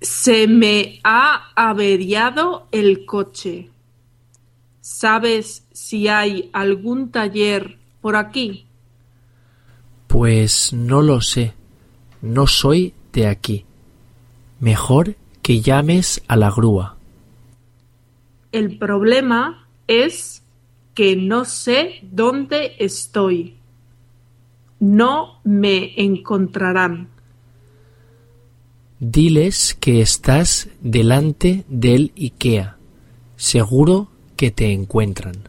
Se me ha averiado el coche. ¿Sabes si hay algún taller por aquí? Pues no lo sé. No soy de aquí. Mejor que llames a la grúa. El problema es que no sé dónde estoy. No me encontrarán. Diles que estás delante del IKEA. Seguro que te encuentran.